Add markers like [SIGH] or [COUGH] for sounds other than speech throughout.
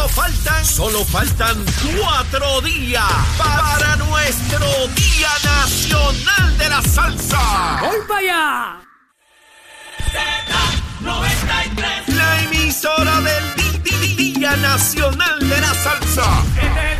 Solo faltan, solo faltan cuatro días para nuestro Día Nacional de la Salsa. ¡Voy para allá! La emisora del Día Nacional de la Salsa.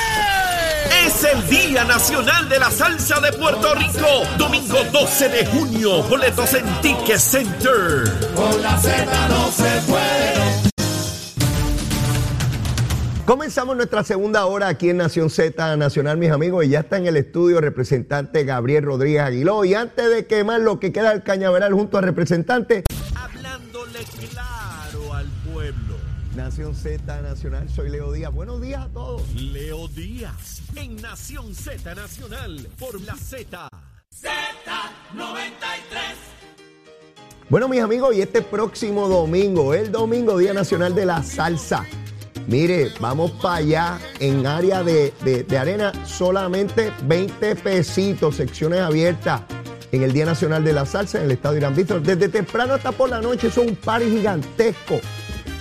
Es el Día Nacional de la Salsa de Puerto Rico. Domingo 12 de junio. Boletos en Ticket Center. Comenzamos nuestra segunda hora aquí en Nación Z Nacional, mis amigos, y ya está en el estudio el representante Gabriel Rodríguez Aguiló. Y antes de quemar lo que queda del cañaveral junto al representante, Hablándole claro. Nación Z Nacional, soy Leo Díaz. Buenos días a todos. Leo Díaz en Nación Z Nacional por la Z. Bueno, mis amigos, y este próximo domingo, el domingo, Día Nacional de la Salsa. Mire, vamos para allá en área de, de- de arena, solamente 20 pesitos, secciones abiertas en el Día Nacional de la Salsa en el Estadio Irán Víctor. Desde temprano hasta por la noche, es un party gigantesco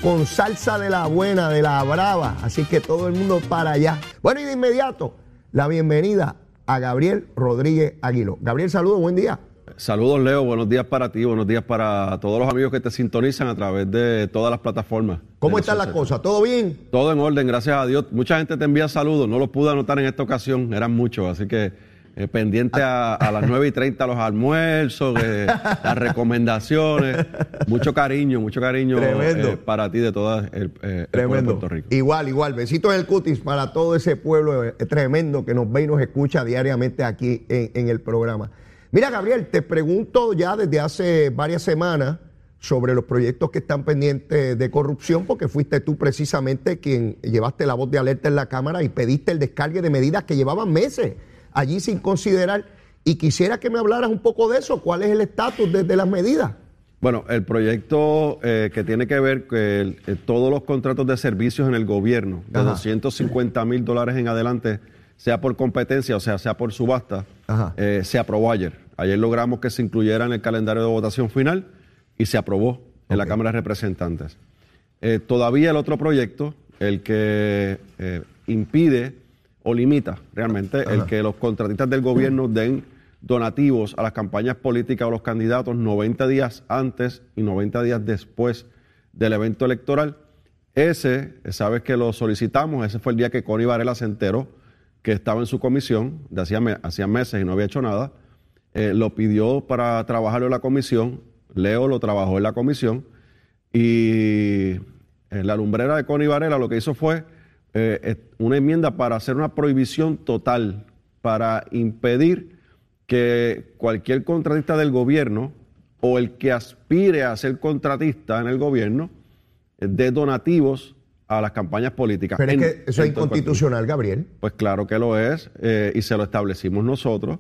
con salsa de la buena, de la brava. Así que todo el mundo para allá. Bueno, y de inmediato, la bienvenida a Gabriel Rodríguez Aguiló. Gabriel, saludos, buen día. Saludos, Leo. Buenos días para ti, buenos días para todos los amigos que te sintonizan a través de todas las plataformas. ¿Cómo están las cosas? ¿Todo bien? Todo en orden, gracias a Dios. Mucha gente te envía saludos, no los pude anotar en esta ocasión, eran muchos, así que eh, pendiente a, a las 9 y 30 los almuerzos, eh, las recomendaciones. Mucho cariño, mucho cariño eh, para ti de todo el, el pueblo de. Puerto Rico. Igual, igual. Besitos en el cutis para todo ese pueblo tremendo que nos ve y nos escucha diariamente aquí en, en el programa. Mira, Gabriel, te pregunto ya desde hace varias semanas sobre los proyectos que están pendientes de corrupción, porque fuiste tú precisamente quien llevaste la voz de alerta en la Cámara y pediste el descargue de medidas que llevaban meses allí sin considerar. Y quisiera que me hablaras un poco de eso. ¿Cuál es el estatus de, de las medidas? Bueno, el proyecto eh, que tiene que ver con todos los contratos de servicios en el gobierno, de Ajá. 250 mil dólares en adelante, sea por competencia, o sea, sea por subasta, eh, se aprobó ayer. Ayer logramos que se incluyera en el calendario de votación final y se aprobó en la. Cámara de Representantes. Eh, todavía el otro proyecto, el que eh, impide o limita realmente el que los contratistas del gobierno den donativos a las campañas políticas o los candidatos 90 días antes y 90 días después del evento electoral. Ese, sabes que lo solicitamos, ese fue el día que Connie Varela se enteró que estaba en su comisión, de hacía, hacía meses y no había hecho nada. Eh, lo pidió para trabajarlo en la comisión, Leo lo trabajó en la comisión y eh, la lumbrera de Connie Varela lo que hizo fue eh, eh, una enmienda para hacer una prohibición total, para impedir que cualquier contratista del gobierno o el que aspire a ser contratista en el gobierno eh, dé donativos a las campañas políticas. Pero es que eso es inconstitucional, Gabriel. Pues claro que lo es eh, y se lo establecimos nosotros.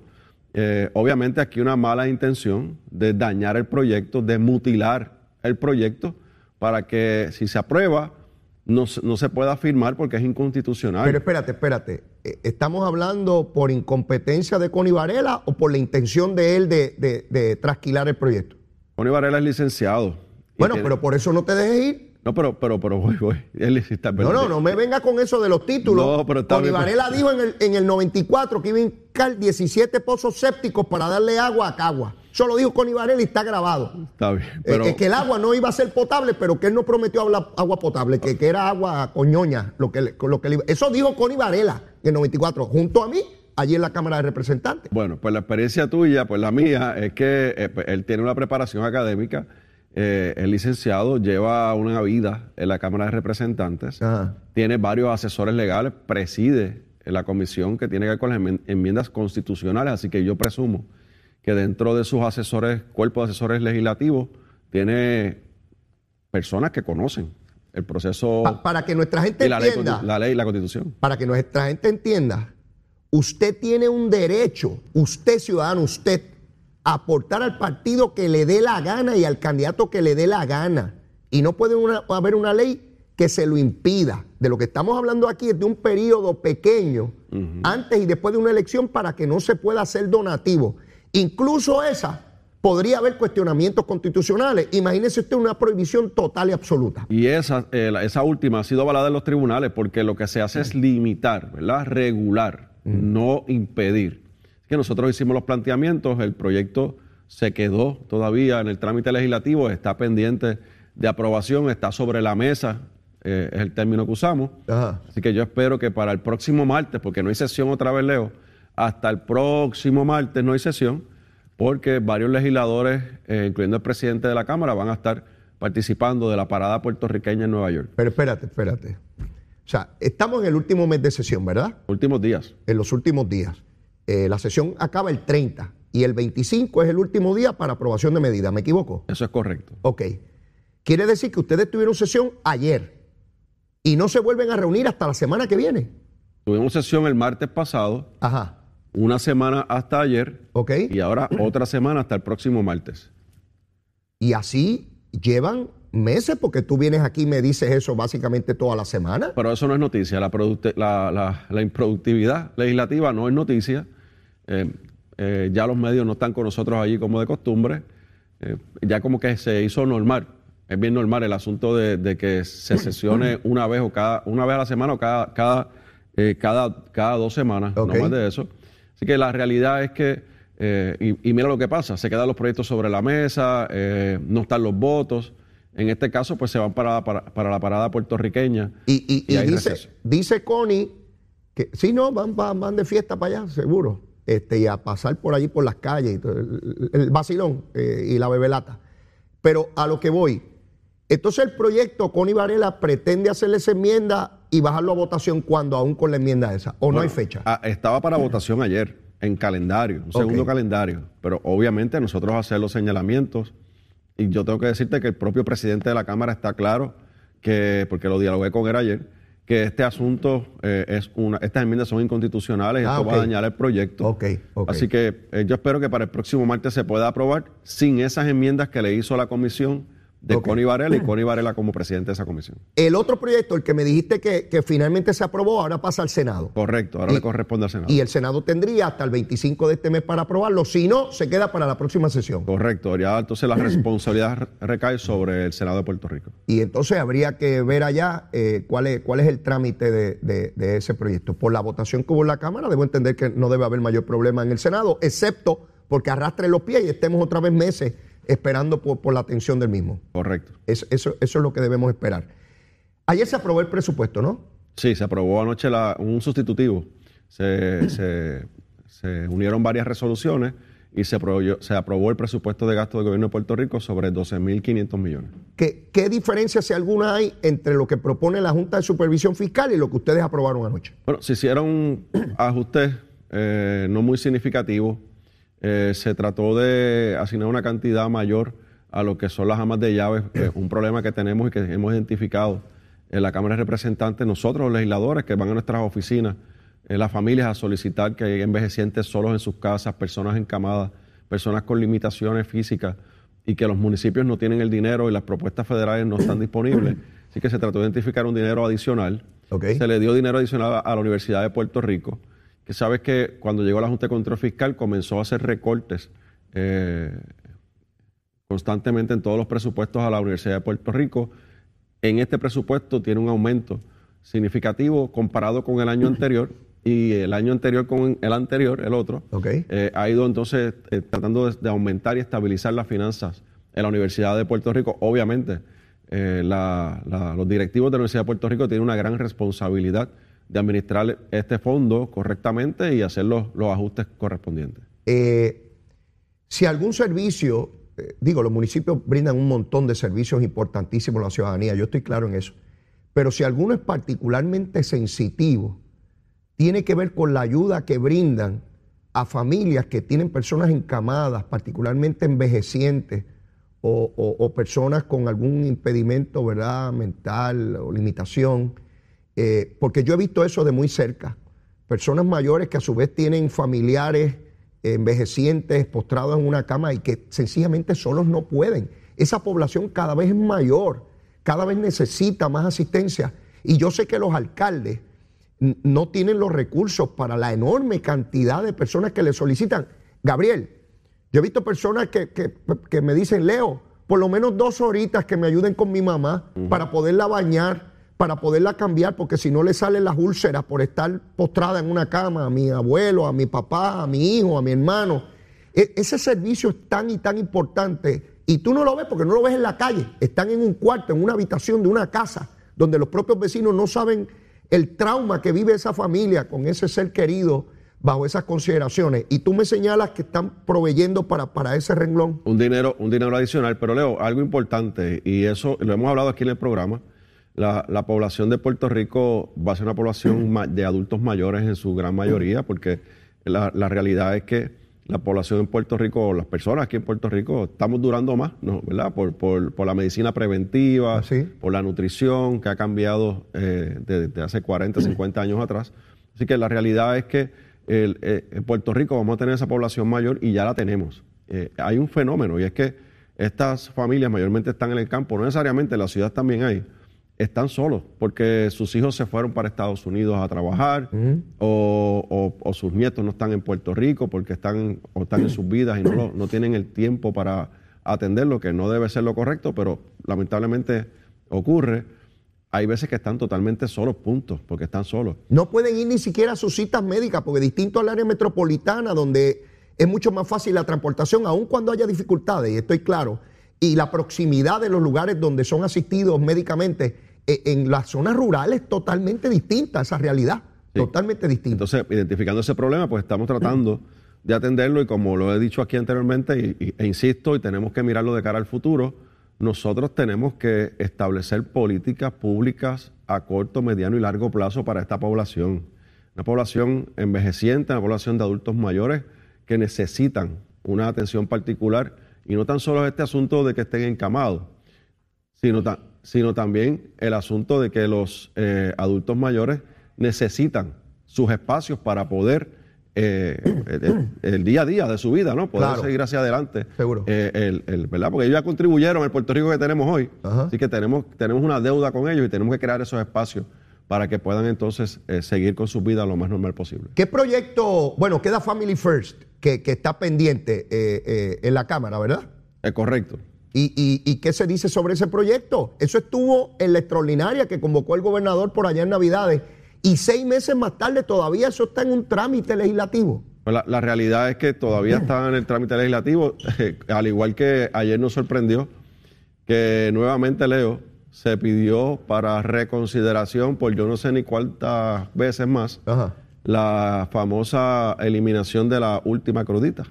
Eh, obviamente aquí una mala intención de dañar el proyecto, de mutilar el proyecto para que si se aprueba no, se- no se pueda firmar porque es inconstitucional. Pero espérate, espérate. Eh, ¿Estamos hablando por incompetencia de Connie Varela o por la intención de él de, de- de trasquilar el proyecto? Connie Varela es licenciado. Bueno, tiene- pero por eso no te dejes ir. No, pero, pero, pero voy, voy. [LAUGHS] Él está- No, no, no me venga con eso de los títulos. No, pero está Connie bien. Varela dijo en el, en el 94 que iba a hincar 17 pozos sépticos para darle agua a Cagua. Eso lo dijo Connie Varela y está grabado. Está bien. Eh, Pero, eh, que el agua no iba a ser potable, pero que él no prometió agua potable, que, que era agua coñoña, lo que, lo que le Eso dijo Connie Varela en el 94, junto a mí, allí en la Cámara de Representantes. Bueno, pues la experiencia tuya, pues la mía, es que eh, pues, él tiene una preparación académica, eh, es licenciado, lleva una vida en la Cámara de Representantes, Ajá. tiene varios asesores legales, preside la comisión que tiene que ver con las enmi- enmiendas constitucionales, así que yo presumo que dentro de sus asesores, cuerpo de asesores legislativos, tiene personas que conocen el proceso Pa- para que nuestra gente la entienda, la ley y la constitución. para que nuestra gente entienda, usted tiene un derecho, usted ciudadano, usted, a aportar al partido que le dé la gana y al candidato que le dé la gana. Y no puede una- haber una ley que se lo impida. De lo que estamos hablando aquí es de un periodo pequeño, antes y después de una elección, para que no se pueda hacer donativo. Incluso esa podría haber cuestionamientos constitucionales. Imagínese usted una prohibición total y absoluta. Y esa, eh, esa última ha sido avalada en los tribunales porque lo que se hace es limitar, ¿verdad? Regular, no impedir. Que nosotros hicimos los planteamientos, el proyecto se quedó todavía en el trámite legislativo, está pendiente de aprobación, está sobre la mesa, eh, es el término que usamos. Ajá. Así que yo espero que para el próximo martes, porque no hay sesión otra vez, Leo, hasta el próximo martes no hay sesión, porque varios legisladores, eh, incluyendo el presidente de la Cámara, van a estar participando de la parada puertorriqueña en Nueva York. Pero espérate, espérate. O sea, estamos en el último mes de sesión, ¿verdad? Últimos días. En los últimos días. Eh, la sesión acaba el 30 y el 25 es el último día para aprobación de medidas. ¿Me equivoco? Eso es correcto. Ok. Quiere decir que ustedes tuvieron sesión ayer y no se vuelven a reunir hasta la semana que viene. Tuvimos sesión el martes pasado, Ajá. Una semana hasta ayer Ok. y ahora otra semana hasta el próximo martes. Y así llevan meses porque tú vienes aquí y me dices eso básicamente toda la semana. Pero eso no es noticia. La, la, la- la improductividad legislativa no es noticia. Eh, eh, ya los medios no están con nosotros allí como de costumbre. Eh, ya como que se hizo normal. Es bien normal el asunto de, de que se [COUGHS] sesione una vez o cada una vez a la semana o cada cada cada, cada dos semanas, no más de eso. Así que la realidad es que eh, y, y mira lo que pasa, se quedan los proyectos sobre la mesa, eh, no están los votos. En este caso, pues se van para, para, para la parada puertorriqueña. Y, y- Y dice, receso. dice Connie que sí, no, van, van, van de fiesta para allá, seguro. Este, y a pasar por allí por las calles, y todo, el, el vacilón eh, y la bebelata. Pero a lo que voy, entonces el proyecto Connie Varela pretende hacerle esa enmienda y bajarlo a votación cuando aún con la enmienda esa, o no hay fecha. ah, estaba para votación ayer, en calendario, un segundo calendario. Pero obviamente nosotros hacer los señalamientos, y yo tengo que decirte que el propio presidente de la Cámara está claro que, porque lo dialogué con él ayer, que este asunto eh, es una, estas enmiendas son inconstitucionales y Ah, esto va a dañar el proyecto. Así que eh, yo espero que para el próximo martes se pueda aprobar sin esas enmiendas que le hizo la comisión de Ok. Connie Varela y Connie Varela como presidente de esa comisión. El otro proyecto, el que me dijiste que, que finalmente se aprobó, ahora pasa al Senado. Correcto, ahora Y- le corresponde al Senado. Y el Senado tendría hasta el 25 de este mes para aprobarlo. Si no, se queda para la próxima sesión. Correcto, ya entonces la responsabilidad recae sobre el Senado de Puerto Rico. Y entonces habría que ver allá eh, cuál, es, cuál es el trámite de, de- de ese proyecto. Por la votación que hubo en la Cámara, debo entender que no debe haber mayor problema en el Senado, excepto porque arrastre los pies y estemos otra vez meses esperando por, por la atención del mismo. Correcto. Es- eso, eso es lo que debemos esperar. Ayer se aprobó el presupuesto, ¿no? Sí, se aprobó anoche la- un sustitutivo. Se, [CLEARS THROAT] se- se unieron varias resoluciones y se aprobó, se aprobó el presupuesto de gasto del gobierno de Puerto Rico sobre 12.500 millones. ¿Qué, ¿Qué diferencia, si alguna, hay entre lo que propone la Junta de Supervisión Fiscal y lo que ustedes aprobaron anoche? Bueno, se hicieron [CLEARS THROAT] ajustes eh, no muy significativos. Eh, se trató de asignar una cantidad mayor a lo que son las amas de llaves, que es un problema que tenemos y que hemos identificado en la Cámara de Representantes, nosotros los legisladores que van a nuestras oficinas, eh, las familias a solicitar que hay envejecientes solos en sus casas, personas encamadas, personas con limitaciones físicas y que los municipios no tienen el dinero y las propuestas federales no están disponibles. [CLEARS THROAT] Así que se trató de identificar un dinero adicional. Se le dio dinero adicional a- la Universidad de Puerto Rico, sabes que cuando llegó la Junta de Control Fiscal comenzó a hacer recortes eh, constantemente en todos los presupuestos a la Universidad de Puerto Rico. En este presupuesto tiene un aumento significativo comparado con el año anterior [CLEARS THROAT] y el año anterior con el anterior, el otro. Eh, ha ido entonces eh, tratando de, de aumentar y estabilizar las finanzas en la Universidad de Puerto Rico. Obviamente, la- la- los directivos de la Universidad de Puerto Rico tienen una gran responsabilidad de administrar este fondo correctamente y hacer los, los ajustes correspondientes. Eh, si algún servicio, eh, digo, los municipios brindan un montón de servicios importantísimos a la ciudadanía, yo estoy claro en eso, pero si alguno es particularmente sensitivo, tiene que ver con la ayuda que brindan a familias que tienen personas encamadas, particularmente envejecientes, o, o- o personas con algún impedimento, ¿verdad?, mental o limitación, eh, porque yo he visto eso de muy cerca. personas mayores que a su vez tienen familiares envejecientes postrados en una cama y que sencillamente solos no pueden. Esa población cada vez es mayor, cada vez necesita más asistencia y yo sé que los alcaldes no tienen los recursos para la enorme cantidad de personas que le solicitan. Gabriel, yo he visto personas que, que me dicen, Leo, por lo menos dos horitas que me ayuden con mi mamá para poderla bañar, para poderla cambiar, porque si no le salen las úlceras por estar postrada en una cama a mi abuelo, a mi papá, a mi hijo, a mi hermano. E, ese servicio es tan y tan importante y tú no lo ves porque no lo ves en la calle. Están en un cuarto, en una habitación de una casa, donde los propios vecinos no saben el trauma que vive esa familia con ese ser querido bajo esas consideraciones. Y tú me señalas que están proveyendo para, para ese renglón. Un dinero, un dinero adicional, pero Leo, algo importante, y eso lo hemos hablado aquí en el programa, la, población de Puerto Rico va a ser una población [CLEARS THROAT] de adultos mayores en su gran mayoría, porque la, realidad es que la población en Puerto Rico, las personas aquí en Puerto Rico, estamos durando más, ¿no? ¿verdad? Por, por, la medicina preventiva, ¿Ah, por la nutrición que ha cambiado eh, desde, hace 40, 50 [CLEARS THROAT] años atrás. Así que la realidad es que eh, en Puerto Rico vamos a tener esa población mayor y ya la tenemos. Eh, hay un fenómeno y es que estas familias mayormente están en el campo, no necesariamente en la ciudad también hay, están solos porque sus hijos se fueron para Estados Unidos a trabajar o, sus nietos no están en Puerto Rico porque están, o están en sus vidas y no, no tienen el tiempo para atenderlo, que no debe ser lo correcto, pero lamentablemente ocurre hay veces que están totalmente solos, puntos, porque están solos. No pueden ir ni siquiera a sus citas médicas, porque distinto al área metropolitana, donde es mucho más fácil la transportación, aun cuando haya dificultades, y estoy claro, y la proximidad de los lugares donde son asistidos médicamente, en las zonas rurales totalmente distinta esa realidad, totalmente distinta. Entonces, identificando ese problema, pues estamos tratando de atenderlo y como lo he dicho aquí anteriormente, e insisto, y tenemos que mirarlo de cara al futuro, nosotros tenemos que establecer políticas públicas a corto, mediano y largo plazo para esta población. Una población envejeciente, una población de adultos mayores que necesitan una atención particular y no tan solo este asunto de que estén encamados, sino, sino también el asunto de que los eh, adultos mayores necesitan sus espacios para poder eh, el, día a día de su vida, ¿no? Poder seguir hacia adelante. Seguro. Eh, el, ¿verdad? Porque ellos ya contribuyeron al Puerto Rico que tenemos hoy. Así que tenemos, tenemos una deuda con ellos y tenemos que crear esos espacios para que puedan entonces eh, seguir con su vida lo más normal posible. ¿Qué proyecto, bueno, queda Family First, que, está pendiente en la Cámara, ¿verdad? Es correcto. ¿Y, y, y qué se dice sobre ese proyecto? Eso estuvo en la extraordinaria que convocó el gobernador por allá en Navidades y seis meses más tarde todavía eso está en un trámite legislativo. Pues la, realidad es que todavía está en el trámite legislativo, [LAUGHS] al igual que ayer nos sorprendió que nuevamente Leo se pidió para reconsideración por yo no sé ni cuántas veces más la famosa eliminación de la última crudita.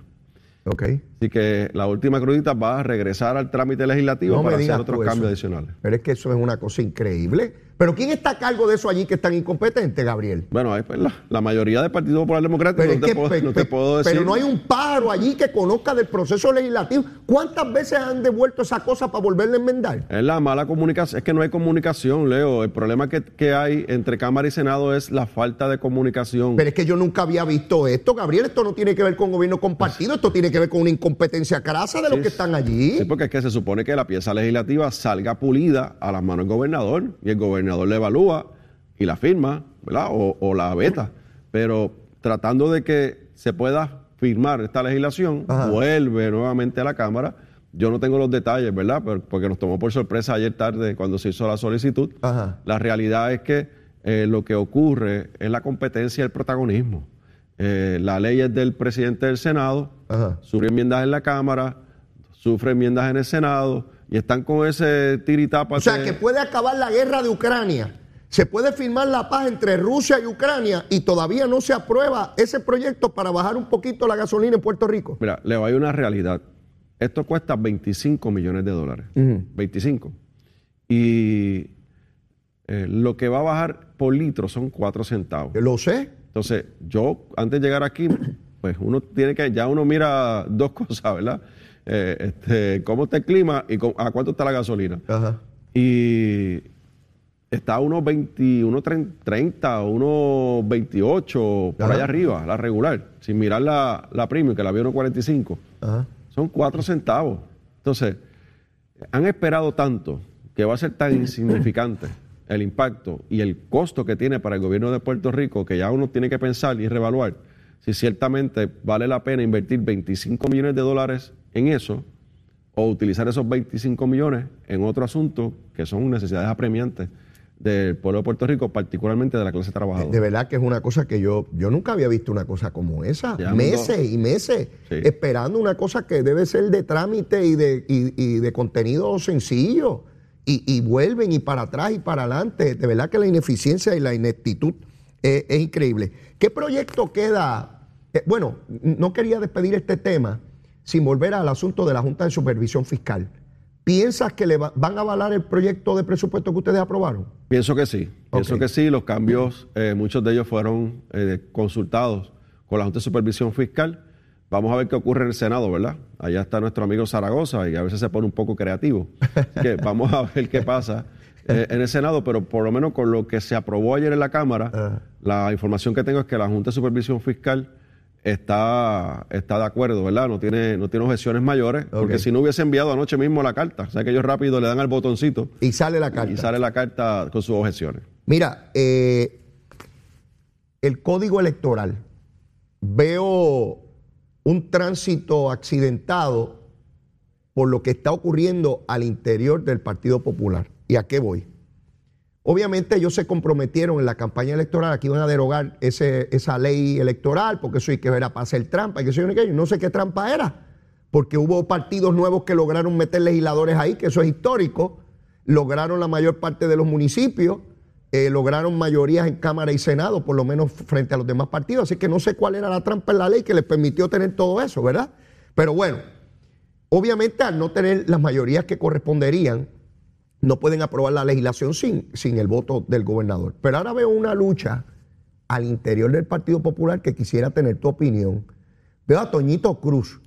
Ok. Así que la última crudita va a regresar al trámite legislativo para hacer otros cambios adicionales. Pero es que eso es una cosa increíble. Pero ¿quién está a cargo de eso allí que es tan incompetente, Gabriel? Bueno, pues, la, mayoría del Partido Popular Democrático, no, te puedo, decir. Pero no hay un pájaro allí que conozca del proceso legislativo. ¿Cuántas veces han devuelto esa cosa para volverle a enmendar? Es la mala comunicación, es que no hay comunicación, Leo. El problema que, que hay entre Cámara y Senado es la falta de comunicación. Pero es que yo nunca había visto esto, Gabriel. Esto no tiene que ver con gobierno compartido, esto tiene que ver con una incompetencia crasa de los que están allí. Sí, porque es que se supone que la pieza legislativa salga pulida a las manos del gobernador y el gobernador le evalúa y la firma, ¿verdad? O, la veta. Pero tratando de que se pueda firmar esta legislación, vuelve nuevamente a la Cámara. Yo no tengo los detalles, ¿verdad? Porque nos tomó por sorpresa ayer tarde cuando se hizo la solicitud. La realidad es que eh, lo que ocurre es la competencia y el protagonismo. Eh, la ley es del presidente del Senado, sufre enmiendas en la Cámara, sufre enmiendas en el Senado y están con ese tiritapa. O sea, que puede acabar la guerra de Ucrania se puede firmar la paz entre Rusia y Ucrania y todavía no se aprueba ese proyecto para bajar un poquito la gasolina en Puerto Rico. Mira, le hay una realidad. Esto cuesta 25 millones de dólares. 25. Y eh, lo que va a bajar por litro son 4 centavos. Lo sé. Entonces, yo, antes de llegar aquí, pues uno tiene que, ya uno mira dos [LAUGHS] cosas, ¿verdad? Eh, este, cómo está el clima y a cuánto está la gasolina. Ajá. Y está a unos 20, unos 30, unos 28, por Ajá. allá arriba, la regular, sin mirar la, la premium, que la vio unos 45. Ajá. Son 4 centavos. Entonces, han esperado tanto que va a ser tan insignificante el impacto y el costo que tiene para el gobierno de Puerto Rico que ya uno tiene que pensar y reevaluar si ciertamente vale la pena invertir 25 millones de dólares en eso o utilizar esos 25 millones en otro asunto que son necesidades apremiantes del pueblo de Puerto Rico, particularmente de la clase trabajadora. De verdad que es una cosa que yo, yo nunca había visto una cosa como esa. Ya, meses y meses Sí. esperando una cosa que debe ser de trámite y de, y, y de contenido sencillo. Y, y vuelven y para atrás y para adelante. De verdad que la ineficiencia y la ineptitud es, es increíble. ¿Qué proyecto queda? Eh, bueno, no quería despedir este tema sin volver al asunto de la Junta de Supervisión Fiscal. ¿Piensas que le va- van a avalar el proyecto de presupuesto que ustedes aprobaron? Pienso que sí, pienso que sí. Los cambios, eh, muchos de ellos fueron eh, consultados con la Junta de Supervisión Fiscal. Vamos a ver qué ocurre en el Senado, ¿verdad? Allá está nuestro amigo Zaragoza y a veces se pone un poco creativo. Así que vamos a ver qué pasa eh, en el Senado, pero por lo menos con lo que se aprobó ayer en la Cámara, Ajá. la información que tengo es que la Junta de Supervisión Fiscal está, está de acuerdo, ¿verdad? No tiene, no tiene objeciones mayores, porque si no hubiese enviado anoche mismo la carta, o sea que ellos rápido le dan al botoncito Y sale la carta. y sale la carta con sus objeciones. Mira, eh, el código electoral. Veo un tránsito accidentado por lo que está ocurriendo al interior del Partido Popular. ¿Y a qué voy? Obviamente ellos se comprometieron en la campaña electoral a que iban a derogar ese- esa ley electoral, porque eso hay que era para hacer trampa, y que eso y aquello. no sé qué trampa era, porque hubo partidos nuevos que lograron meter legisladores ahí, que eso es histórico, lograron la mayor parte de los municipios, eh, lograron mayorías en Cámara y Senado, por lo menos frente a los demás partidos, así que no sé cuál era la trampa en la ley que les permitió tener todo eso, ¿verdad? Pero bueno, obviamente al no tener las mayorías que corresponderían, no pueden aprobar la legislación sin, sin el voto del gobernador. Pero ahora veo una lucha al interior del Partido Popular que quisiera tener tu opinión. Veo a Toñito Cruz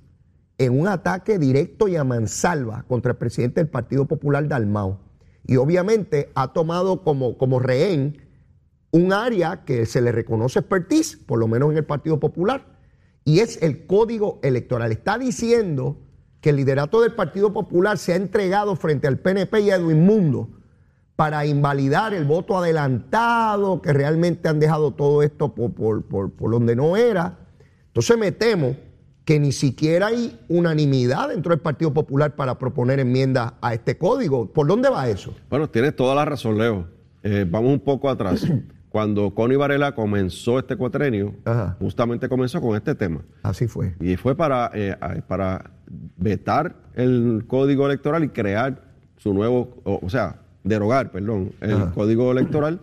en un ataque directo y a mansalva contra el presidente del Partido Popular Dalmao. Y obviamente ha tomado como, como rehén un área que se le reconoce expertise, por lo menos en el Partido Popular, y es el código electoral. Está diciendo que el liderato del Partido Popular se ha entregado frente al PNP y a Edwin Mundo para invalidar el voto adelantado, que realmente han dejado todo esto por, por- por- por donde no era. Entonces me temo que ni siquiera hay unanimidad dentro del Partido Popular para proponer enmiendas a este código. ¿Por dónde va eso? Bueno, tienes toda la razón, Leo. Eh, vamos un poco atrás. [CLEARS THROAT] Cuando Connie Varela comenzó este cuatrenio, Ajá. justamente comenzó con este tema. Así fue. Y fue para, eh, para vetar el código electoral y crear su nuevo, o, o sea, derogar, perdón, el Ajá. código electoral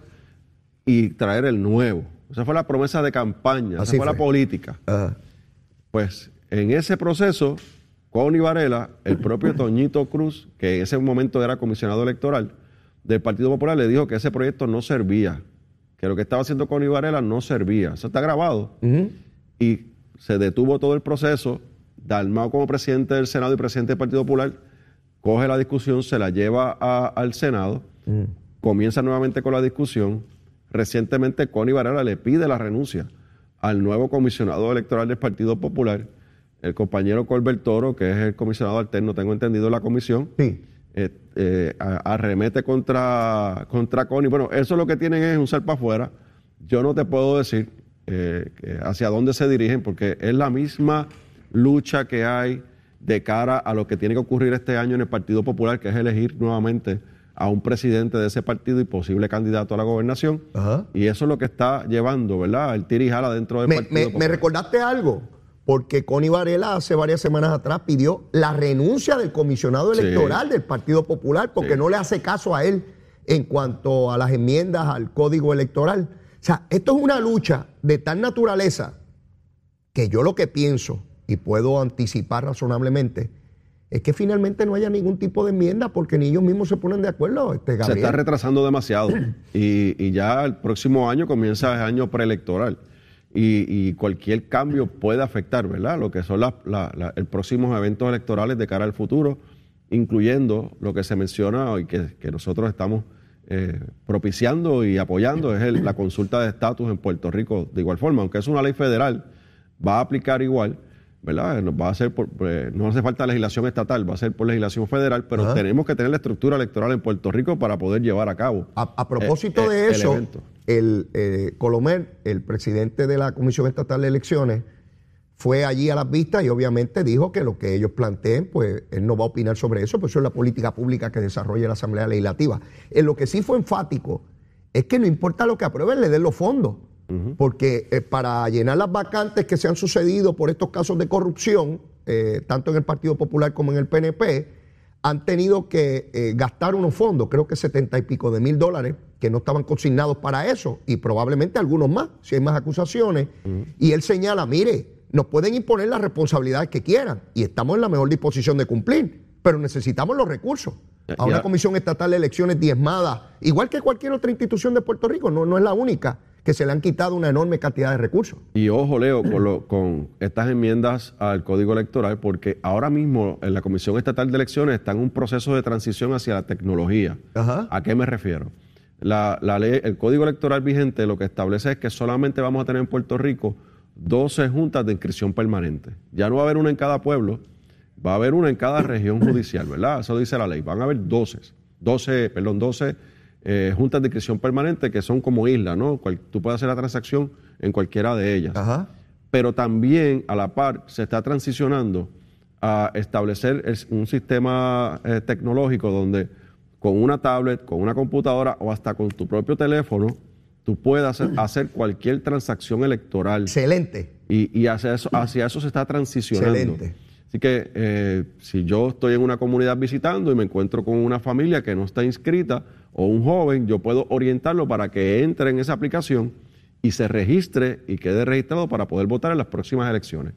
y traer el nuevo. Esa fue la promesa de campaña, Así esa fue, la política. Ajá. Pues en ese proceso, Connie Varela, el propio Toñito Cruz, que en ese momento era comisionado electoral del Partido Popular, le dijo que ese proyecto no servía, que lo que estaba haciendo Connie Varela no servía. Eso está grabado. Y se detuvo todo el proceso. Dalmao como presidente del Senado y presidente del Partido Popular coge la discusión, se la lleva a- al Senado, comienza nuevamente con la discusión. Recientemente Connie Varela le pide la renuncia al nuevo comisionado electoral del Partido Popular, el compañero Colbert Toro, que es el comisionado alterno, tengo entendido, la comisión. Sí. eh, eh, arremete contra, contra Connie. Bueno, eso lo que tienen es un sal para afuera. Yo no te puedo decir eh, hacia dónde se dirigen, porque es la misma lucha que hay de cara a lo que tiene que ocurrir este año en el Partido Popular, que es elegir nuevamente a un presidente de ese partido y posible candidato a la gobernación. Ajá. Y eso es lo que está llevando, ¿verdad? El tira y jala dentro del Me, Partido me- me Popular. recordaste algo, porque Connie Varela hace varias semanas atrás pidió la renuncia del comisionado Sí. electoral del Partido Popular porque Sí. no le hace caso a él en cuanto a las enmiendas al código electoral. O sea, esto es una lucha de tal naturaleza que yo lo que pienso, y puedo anticipar razonablemente, es que finalmente no haya ningún tipo de enmienda porque ni ellos mismos se ponen de acuerdo, este Se está retrasando demasiado. [CLEARS THROAT] Y, y ya el próximo año comienza el año preelectoral. Y, y cualquier cambio puede afectar, ¿verdad? Lo que son las la- la- el próximos eventos electorales de cara al futuro, incluyendo lo que se menciona y que, que nosotros estamos eh, propiciando y apoyando es el- la consulta de estatus en Puerto Rico de igual forma, aunque es una ley federal, va a aplicar igual, ¿verdad? No Va a ser por- eh, no hace falta legislación estatal, va a ser por legislación federal, pero Ajá. tenemos que tener la estructura electoral en Puerto Rico para poder llevar a cabo. A, a propósito eh, de eh, eso, el eh, Colomer, el presidente de la Comisión Estatal de Elecciones, fue allí a las vistas y obviamente dijo que lo que ellos planteen, pues él no va a opinar sobre eso, pues eso es la política pública que desarrolla la Asamblea Legislativa. En lo que sí fue enfático es que no importa lo que aprueben, le den los fondos. Porque eh, para llenar las vacantes que se han sucedido por estos casos de corrupción, eh, tanto en el Partido Popular como en el PNP, han tenido que eh, gastar unos fondos, creo que setenta y pico de mil dólares, que no estaban consignados para eso, y probablemente algunos más, si hay más acusaciones. Y él señala, mire, nos pueden imponer las responsabilidades que quieran, y estamos en la mejor disposición de cumplir, pero necesitamos los recursos. Ya- A una comisión estatal de elecciones diezmada, igual que cualquier otra institución de Puerto Rico, no, no es la única, que se le han quitado una enorme cantidad de recursos. Y ojo, Leo, con, lo- con estas enmiendas al Código Electoral, porque ahora mismo en la Comisión Estatal de Elecciones está en un proceso de transición hacia la tecnología. Ajá. ¿A qué me refiero? La, la ley, el Código Electoral vigente lo que establece es que solamente vamos a tener en Puerto Rico 12 juntas de inscripción permanente. Ya no va a haber una en cada pueblo, va a haber una en cada región judicial, ¿verdad? Eso dice la ley. Van a haber 12, 12, perdón, 12 eh, juntas de inscripción permanente que son como islas, ¿no? Cual- tú puedes hacer la transacción en cualquiera de ellas Ajá. pero también a la par se está transicionando a establecer es- un sistema eh, tecnológico donde con una tablet, con una computadora o hasta con tu propio teléfono, tú puedas hacer, [CLEARS THROAT] hacer cualquier transacción electoral. Excelente. Y, y hacia, eso, hacia eso se está transicionando. Excelente. Así que eh, si yo estoy en una comunidad visitando y me encuentro con una familia que no está inscrita o un joven, yo puedo orientarlo para que entre en esa aplicación y se registre y quede registrado para poder votar en las próximas elecciones.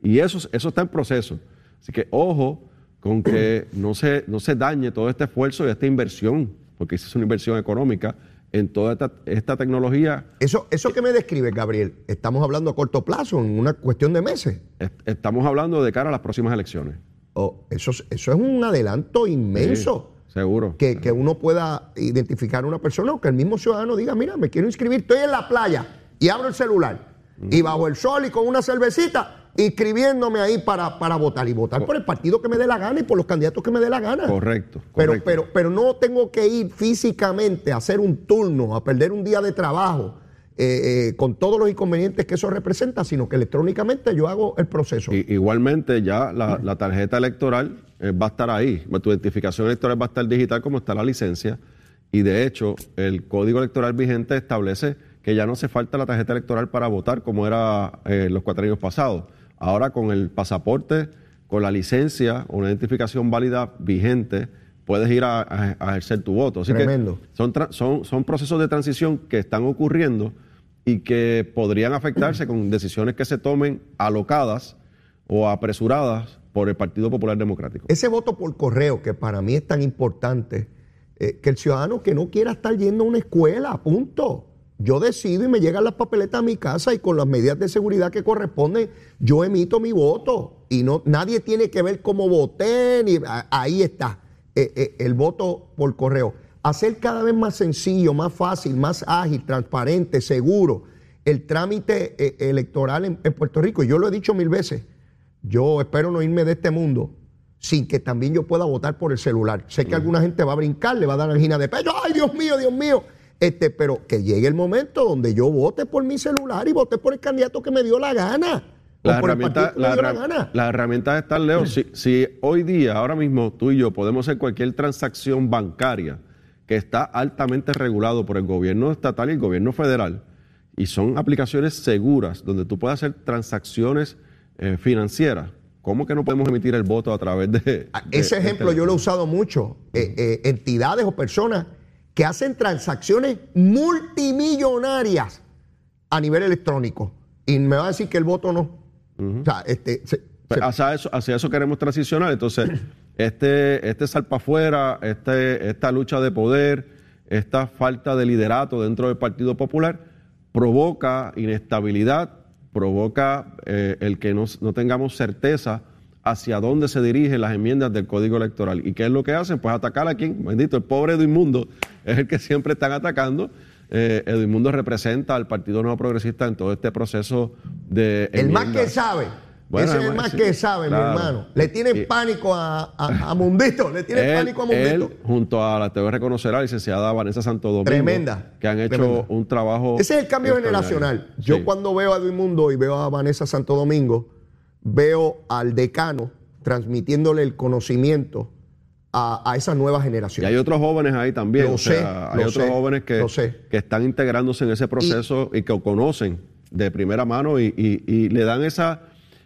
Y eso, eso está en proceso. Así que ojo con que no se, no se dañe todo este esfuerzo y esta inversión, porque es una inversión económica en toda esta, esta tecnología Eso, eso que me describe, Gabriel, estamos hablando a corto plazo, en una cuestión de meses. Est- Estamos hablando de cara a las próximas elecciones. Oh, eso, es- eso es un adelanto inmenso. Sí, seguro. Que, que uno pueda identificar a una persona o que el mismo ciudadano diga, mira, me quiero inscribir, estoy en la playa y abro el celular y bajo el sol y con una cervecita inscribiéndome ahí para, para votar y votar por el partido que me dé la gana y por los candidatos que me dé la gana. Correcto, Pero, correcto. pero, pero no tengo que ir físicamente a hacer un turno, a perder un día de trabajo eh, eh, con todos los inconvenientes que eso representa, sino que electrónicamente yo hago el proceso. I- igualmente ya la, la tarjeta electoral eh, va a estar ahí. Tu identificación electoral va a estar digital como está la licencia. Y de hecho, el código electoral vigente establece que ya no hace falta la tarjeta electoral para votar como era eh, en los cuatro años pasados. Ahora con el pasaporte, con la licencia, una identificación válida vigente, puedes ir a, a- a ejercer tu voto. Así Tremendo. que son, tra- son, son procesos de transición que están ocurriendo y que podrían afectarse con decisiones que se tomen alocadas o apresuradas por el Partido Popular Democrático. Ese voto por correo, que para mí es tan importante, eh, que el ciudadano que no quiera estar yendo a una escuela, punto. Yo decido y me llegan las papeletas a mi casa y con las medidas de seguridad que corresponden, yo emito mi voto. Y no, nadie tiene que ver cómo voté, ni, ahí está, eh, eh, el voto por correo. Hacer cada vez más sencillo, más fácil, más ágil, transparente, seguro, el trámite eh, electoral en, en Puerto Rico. Y yo lo he dicho mil veces. Yo espero no irme de este mundo sin que también yo pueda votar por el celular. Sé que alguna gente va a brincar, le va a dar angina de pecho, ay Dios mío, Dios mío. Este, pero que llegue el momento donde yo vote por mi celular y vote por el candidato que me dio la gana. las dio la herram- gana. las herramientas están, Leo. Si, si hoy día, ahora mismo, tú y yo podemos hacer cualquier transacción bancaria que está altamente regulado por el gobierno estatal y el gobierno federal, y son aplicaciones seguras donde tú puedes hacer transacciones eh, financieras, ¿cómo que no podemos emitir el voto a través de... de- Ah, Ese de ejemplo yo lo he usado mucho. Eh, eh, entidades o personas que hacen transacciones multimillonarias a nivel electrónico. Y me va a decir que el voto no. O sea, este, se- Pues se- hacia, eso, hacia eso queremos transicionar. Entonces, [CLEARS THROAT] este, este salpa afuera, este, esta lucha de poder, esta falta de liderato dentro del Partido Popular, provoca inestabilidad, provoca eh, el que no, no tengamos certeza hacia dónde se dirigen las enmiendas del Código Electoral. ¿Y qué es lo que hacen? Pues atacar a quién. Bendito, el pobre Edmundo es el que [LAUGHS] siempre están atacando. Eh, Edmundo representa al Partido Nuevo Progresista en todo este proceso de. El más que sabe. Bueno, Ese es el más sí, que sabe, claro. mi hermano. Le tiene Y- pánico a, a- a Mundito. Le tiene Él, pánico a Mundito. él, junto a la, a reconocer a la licenciada Vanessa Santo Domingo, Tremenda, que han hecho tremenda. un trabajo. Ese es el cambio generacional. Yo Sí. cuando veo a Edwin Mundo y veo a Vanessa Santo Domingo, veo al decano transmitiéndole el conocimiento a, a esa nueva Y generación. hay otros jóvenes ahí también. Lo o sea, sé, hay lo otros sé, jóvenes que, lo sé. que están integrándose en ese proceso y, que conocen de primera mano y, y- y le dan esa,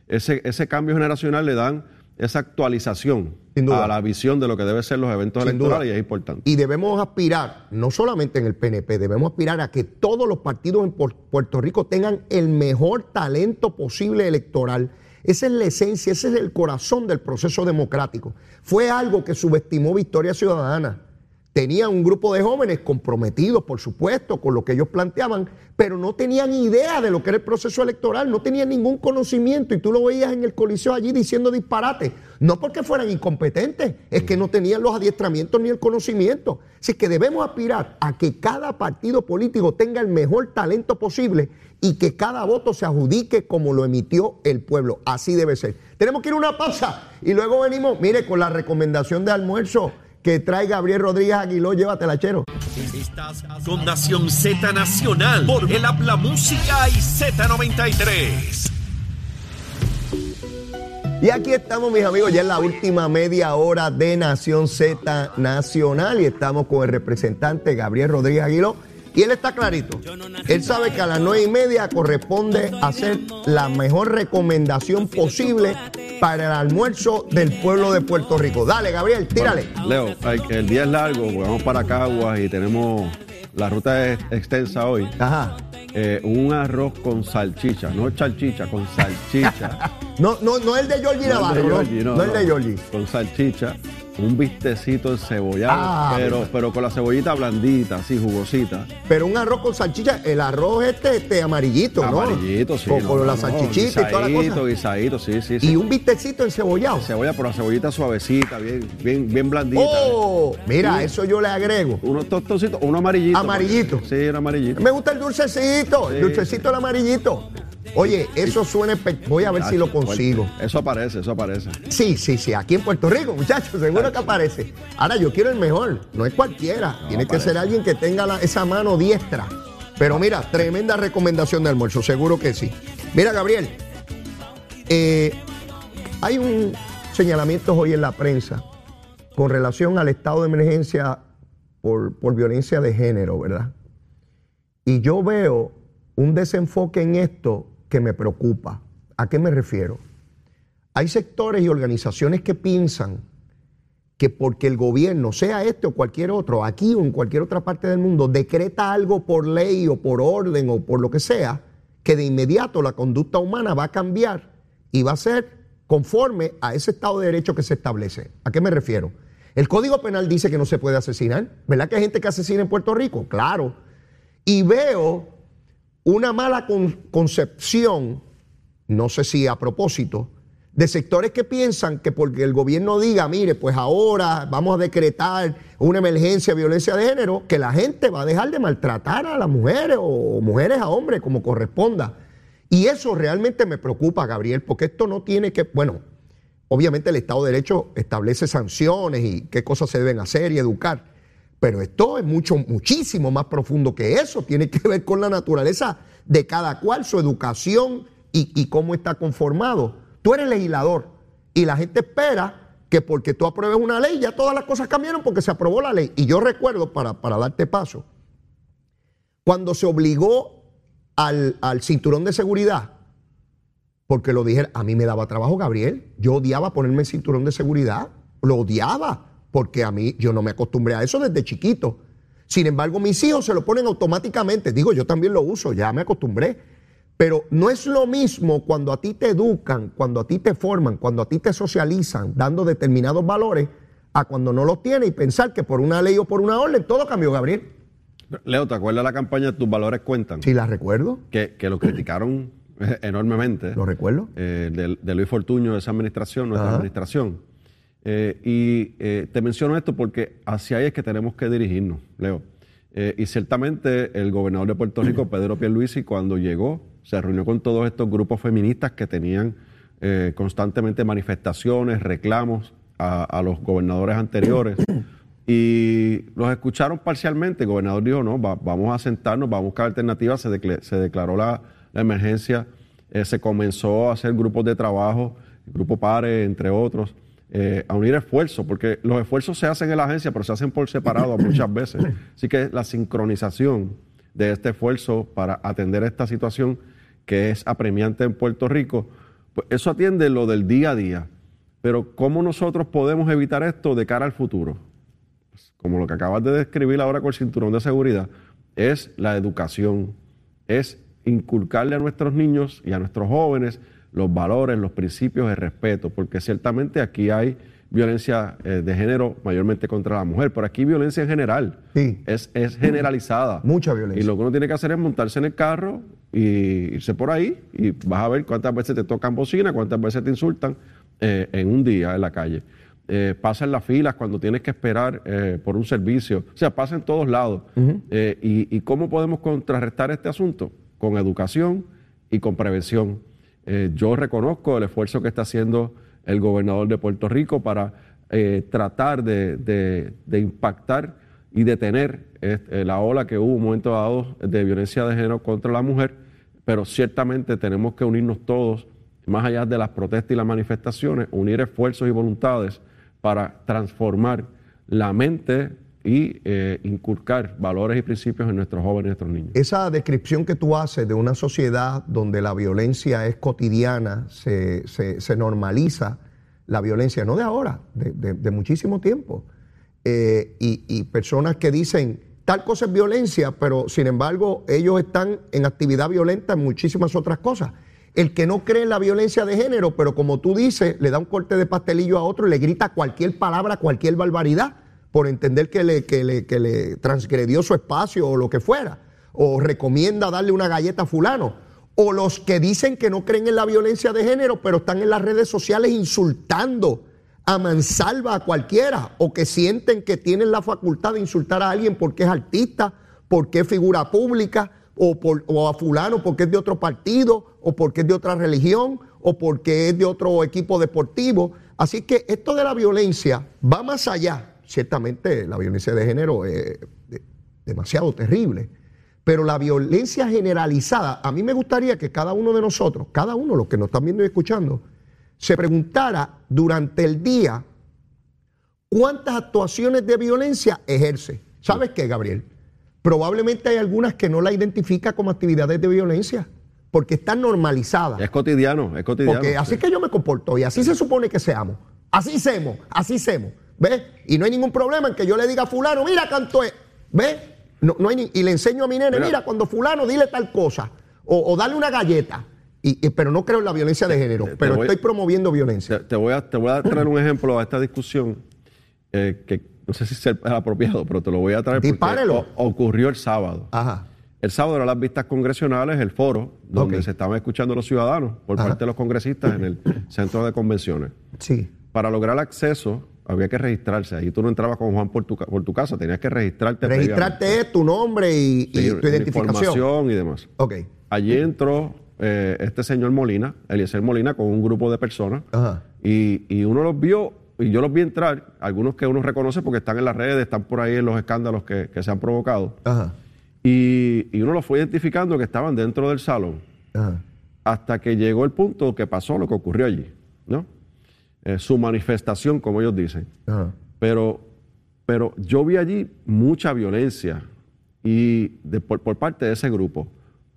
ese, ese cambio generacional, le dan esa actualización a la visión de lo que deben ser los eventos Sin electorales duda. y es importante. Y debemos aspirar, no solamente en el PNP, debemos aspirar a que todos los partidos en Pu- Puerto Rico tengan el mejor talento posible electoral. Esa es la esencia, ese es el corazón del proceso democrático. Fue algo que subestimó Victoria Ciudadana. Tenía un grupo de jóvenes comprometidos, por supuesto, con lo que ellos planteaban, pero no tenían idea de lo que era el proceso electoral, no tenían ningún conocimiento y tú lo veías en el coliseo allí diciendo disparate. No porque fueran incompetentes, es que no tenían los adiestramientos ni el conocimiento. Así que debemos aspirar a que cada partido político tenga el mejor talento posible y que cada voto se adjudique como lo emitió el pueblo. Así debe ser. Tenemos que ir a una pausa y luego venimos, mire, con la recomendación de almuerzo que trae Gabriel Rodríguez Aguiló, llévatela, chero. Estás con Nación Z Nacional por el Habla Música y Z93. Y aquí estamos, mis amigos, ya en la última media hora de Nación Z Nacional y estamos con el representante Gabriel Rodríguez Aguiló. Y él está clarito. Él sabe que a las nueve y media corresponde hacer la mejor recomendación posible para el almuerzo del pueblo de Puerto Rico. Dale, Gabriel, tírale. Leo, el día es largo, vamos para Caguas y tenemos. La ruta es extensa hoy. Ajá. Eh, un arroz con salchicha, no salchicha, con salchicha. [LAUGHS] No, no, no el de Georgie No el Navarro, de no, Georgie, no el de Georgie. Con salchicha, un bistecito encebollado, Ah, pero, pero con la cebollita blandita, así jugosita. Pero un arroz con salchicha, el arroz este, este amarillito, ¿no? Amarillito, sí. Con, no, con no, la no, salchichita y toda la cosa. Guisadito, sí, sí, sí. Y un bistecito encebollado. Cebolla, pero la cebollita suavecita, bien, bien, bien blandita. Oh, mira, Sí. eso yo le agrego. Unos tostoncitos, uno amarillito. Amarillito. Sí, un amarillito. Me gusta el dulcecito, el dulcecito el amarillito. Oye, eso suena Voy a ver si lo consigo. Eso aparece, eso aparece. Sí, sí, sí, aquí en Puerto Rico, muchachos, seguro que aparece. Ahora, yo quiero el mejor, no es cualquiera. Tiene que ser alguien que tenga la- esa mano diestra. Pero mira, tremenda recomendación de almuerzo, seguro que sí. Mira, Gabriel, eh, hay un señalamiento hoy en la prensa con relación al estado de emergencia por, por violencia de género, ¿verdad? Y yo veo un desenfoque en esto que me preocupa. ¿A qué me refiero? Hay sectores y organizaciones que piensan que porque el gobierno, sea este o cualquier otro, aquí o en cualquier otra parte del mundo, decreta algo por ley o por orden o por lo que sea, que de inmediato la conducta humana va a cambiar y va a ser conforme a ese Estado de Derecho que se establece. ¿A qué me refiero? El Código Penal dice que no se puede asesinar. ¿Verdad que hay gente que asesina en Puerto Rico? Claro. Y veo una mala con- concepción, no sé si a propósito, de sectores que piensan que porque el gobierno diga, mire, pues ahora vamos a decretar una emergencia de violencia de género, que la gente va a dejar de maltratar a las mujeres o mujeres a hombres como corresponda. Y eso realmente me preocupa, Gabriel, porque esto no tiene que, bueno, obviamente el Estado de Derecho establece sanciones y qué cosas se deben hacer y educar, pero esto es mucho, muchísimo más profundo que eso, tiene que ver con la naturaleza de cada cual, su educación y, y cómo está conformado. Tú eres legislador y la gente espera que porque tú apruebes una ley ya todas las cosas cambiaron porque se aprobó la ley. Y yo recuerdo, para, para darte paso, cuando se obligó al, al cinturón de seguridad, porque lo dije, a mí me daba trabajo, Gabriel. Yo odiaba ponerme el cinturón de seguridad. Lo odiaba, porque a mí yo no me acostumbré a eso desde chiquito. Sin embargo, mis hijos se lo ponen automáticamente. Digo, yo también lo uso, ya me acostumbré. Pero no es lo mismo cuando a ti te educan, cuando a ti te forman, cuando a ti te socializan, dando determinados valores, a cuando no los tienes y pensar que por una ley o por una orden todo cambió, Gabriel. Leo, ¿te acuerdas la campaña Tus valores cuentan? Sí, la recuerdo. Que, que lo criticaron [LAUGHS] enormemente. ¿Lo recuerdo? eh, de, de Luis Fortuño, de esa administración, nuestra Ajá. administración. Eh, y eh, te menciono esto porque hacia ahí es que tenemos que dirigirnos, Leo. Eh, y ciertamente el gobernador de Puerto Rico, [CLEARS THROAT] Pedro Pierluisi, cuando llegó, se reunió con todos estos grupos feministas que tenían eh, constantemente manifestaciones, reclamos a, a los gobernadores anteriores. [COUGHS] Y los escucharon parcialmente. El gobernador dijo, no, va- vamos a sentarnos, vamos a buscar alternativas. Se, se declaró la, la emergencia, eh, se comenzó a hacer grupos de trabajo, Grupo PARE, entre otros, eh, a unir esfuerzos, porque los esfuerzos se hacen en la agencia, pero se hacen por separado muchas veces. Así que la sincronización de este esfuerzo para atender esta situación que es apremiante en Puerto Rico, pues eso atiende lo del día a día. Pero ¿cómo nosotros podemos evitar esto de cara al futuro? Pues, como lo que acabas de describir ahora con el cinturón de seguridad, es la educación, es inculcarle a nuestros niños y a nuestros jóvenes los valores, los principios de respeto, porque ciertamente aquí hay violencia eh, de género mayormente contra la mujer, pero aquí violencia en general Sí. es, es generalizada. Mucha violencia. Y lo que uno tiene que hacer es montarse en el carro y irse por ahí y vas a ver cuántas veces te tocan bocina, cuántas veces te insultan eh, en un día en la calle. Eh, pasa en las filas cuando tienes que esperar eh, por un servicio. O sea, pasa en todos lados. Eh, y, y cómo podemos contrarrestar este asunto? Con educación y con prevención. Yo reconozco el esfuerzo que está haciendo el gobernador de Puerto Rico para tratar de, de- de impactar y detener la ola que hubo un momento dado de violencia de género contra la mujer, pero ciertamente tenemos que unirnos todos, más allá de las protestas y las manifestaciones, unir esfuerzos y voluntades para transformar la mente y eh, inculcar valores y principios en nuestros jóvenes y nuestros niños. Esa descripción que tú haces de una sociedad donde la violencia es cotidiana, se, se- normaliza la violencia, no de ahora, de, de- muchísimo tiempo. Eh, y personas que dicen, tal cosa es violencia, pero sin embargo ellos están en actividad violenta en muchísimas otras cosas. El que no cree en la violencia de género, pero como tú dices, le da un corte de pastelillo a otro y le grita cualquier palabra, cualquier barbaridad, por entender que le, que le, que le transgredió su espacio o lo que fuera, o recomienda darle una galleta a fulano, o los que dicen que no creen en la violencia de género, pero están en las redes sociales insultando a mansalva a cualquiera, o que sienten que tienen la facultad de insultar a alguien porque es artista, porque es figura pública, o, a fulano porque es de otro partido, o porque es de otra religión, o porque es de otro equipo deportivo. Así que esto de la violencia va más allá. Ciertamente la violencia de género es de- demasiado terrible. Pero la violencia generalizada, a mí me gustaría que cada uno de nosotros, cada uno, los que nos están viendo y escuchando, se preguntara durante el día cuántas actuaciones de violencia ejerce. ¿Sabes qué, Gabriel? Probablemente hay algunas que no la identifica como actividades de violencia, porque están normalizadas. Es cotidiano, es cotidiano. Porque así sí. es que yo me comporto y así se supone que seamos. Así semos, así semos. ¿Ves? Y no hay ningún problema en que yo le diga a fulano, mira canto es. ¿Ves? No, no hay ni- y le enseño a mi nene, Mira. mira, cuando fulano dile tal cosa. O, o dale una galleta. Y, y- pero no creo en la violencia de género. te pero voy- estoy promoviendo violencia. Te, te voy a, te voy a traer un ejemplo a esta discusión eh, que no sé si es apropiado, pero te lo voy a traer porque Dispárelo. o- ocurrió el sábado. Ajá. El sábado eran las vistas congresionales, el foro, donde se estaban escuchando los ciudadanos por Ajá. parte de los congresistas en el centro de convenciones. Sí. Para lograr acceso había que registrarse. Ahí tú no entrabas con Juan por tu, por tu casa, tenías que registrarte. Registrarte es tu nombre y, y previamente. tu Sí, identificación. información y demás. Ok. Allí entró eh, este señor Molina, Eliezer Molina, con un grupo de personas. Ajá. Y, y uno los vio, y yo los vi entrar, algunos que uno reconoce porque están en las redes, están por ahí en los escándalos que, que se han provocado. Ajá. Y, y uno los fue identificando que estaban dentro del salón, Ajá. hasta que llegó el punto que pasó lo que ocurrió allí, ¿no? Eh, su manifestación, como ellos dicen. Ajá. Pero, pero yo vi allí mucha violencia y de- por, por parte de ese grupo.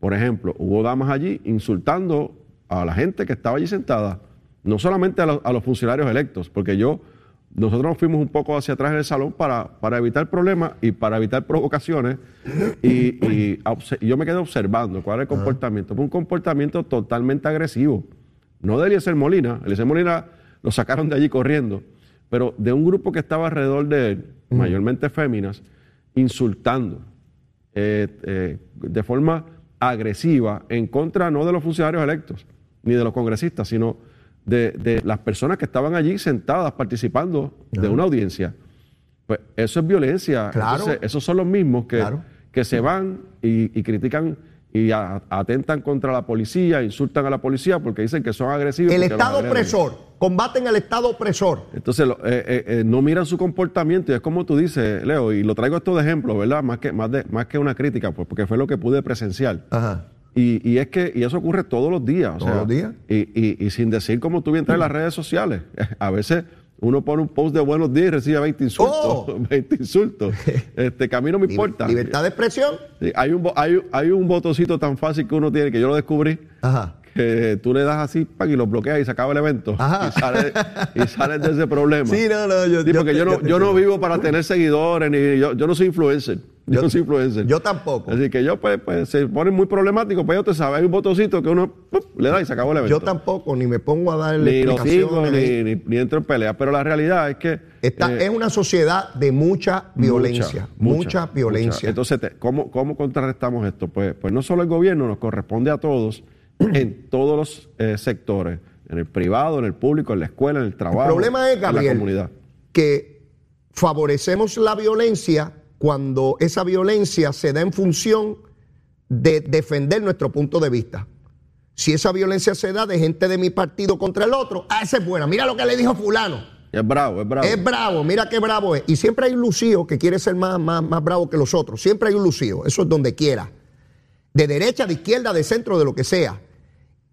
Por ejemplo, hubo damas allí insultando a la gente que estaba allí sentada, no solamente a, los- a los funcionarios electos, porque yo, nosotros nos fuimos un poco hacia atrás en el salón para, para evitar problemas y para evitar provocaciones y yo me quedé observando cuál era el comportamiento. Fue un comportamiento totalmente agresivo. No de Eliezer Molina, Eliezer Molina lo sacaron de allí corriendo, pero de un grupo que estaba alrededor de él, mayormente féminas, insultando eh, eh, de forma agresiva en contra no de los funcionarios electos, ni de los congresistas, sino de, de las personas que estaban allí sentadas participando de una audiencia. Pues eso es violencia. Claro. Entonces, esos son los mismos que, Claro. que se van y, y critican y a- atentan contra la policía, insultan a la policía porque dicen que son agresivos. El Estado opresor. Combaten al Estado opresor. Entonces, eh, eh, eh, no miran su comportamiento y es como tú dices, Leo, y lo traigo esto de ejemplo, ¿verdad? Más que, más de, más que una crítica, pues, porque fue lo que pude presenciar. Ajá. Y, y es que y eso ocurre todos los días. o Todos sea, los días. Y, y- y sin decir como tú bien traes las redes sociales. [LAUGHS] A veces uno pone un post de buenos días y recibe 20 insultos. Oh. [LAUGHS] 20 insultos. Este, que a mí no me importa. Libertad de expresión. Sí, hay, un, hay, hay un botoncito tan fácil que uno tiene, que yo lo descubrí, Ajá. que tú le das así pa, y lo bloqueas y se acaba el evento. Ajá. Y sales y sales de ese problema. [LAUGHS] Sí, no, no, yo- Sí, yo porque yo, yo no, yo no vivo para tener seguidores, ni yo, yo no soy influencer. [LAUGHS] Yo, no soy influencer. yo tampoco. Así que yo, pues, pues se pone muy problemático, pues yo te sabes, hay un botoncito que uno ¡pup! le da y se acabó el evento. Yo tampoco, ni me pongo a dar Ni lo sigo, explicaciones. ni, ni, ni entro en pelea. Pero la realidad es que. Esta eh, es una sociedad de mucha violencia. Mucha, violencia. mucha. Entonces, te- ¿cómo, ¿cómo contrarrestamos esto? Pues, pues no solo el gobierno, nos corresponde a todos, [CLEARS THROAT] en todos los eh, sectores, en el privado, en el público, en la escuela, en el trabajo, El problema es, en la Gabriel, comunidad. que favorecemos la violencia cuando esa violencia se da en función de defender nuestro punto de vista. Si esa violencia se da de gente de mi partido contra el otro, ah, esa es buena. Mira lo que le dijo fulano. Es bravo, es bravo. Es bravo, mira qué bravo es. Y siempre hay un lucío que quiere ser más, más, más bravo que los otros. Siempre hay un lucío. Eso es donde quiera. De derecha, de izquierda, de centro, de lo que sea.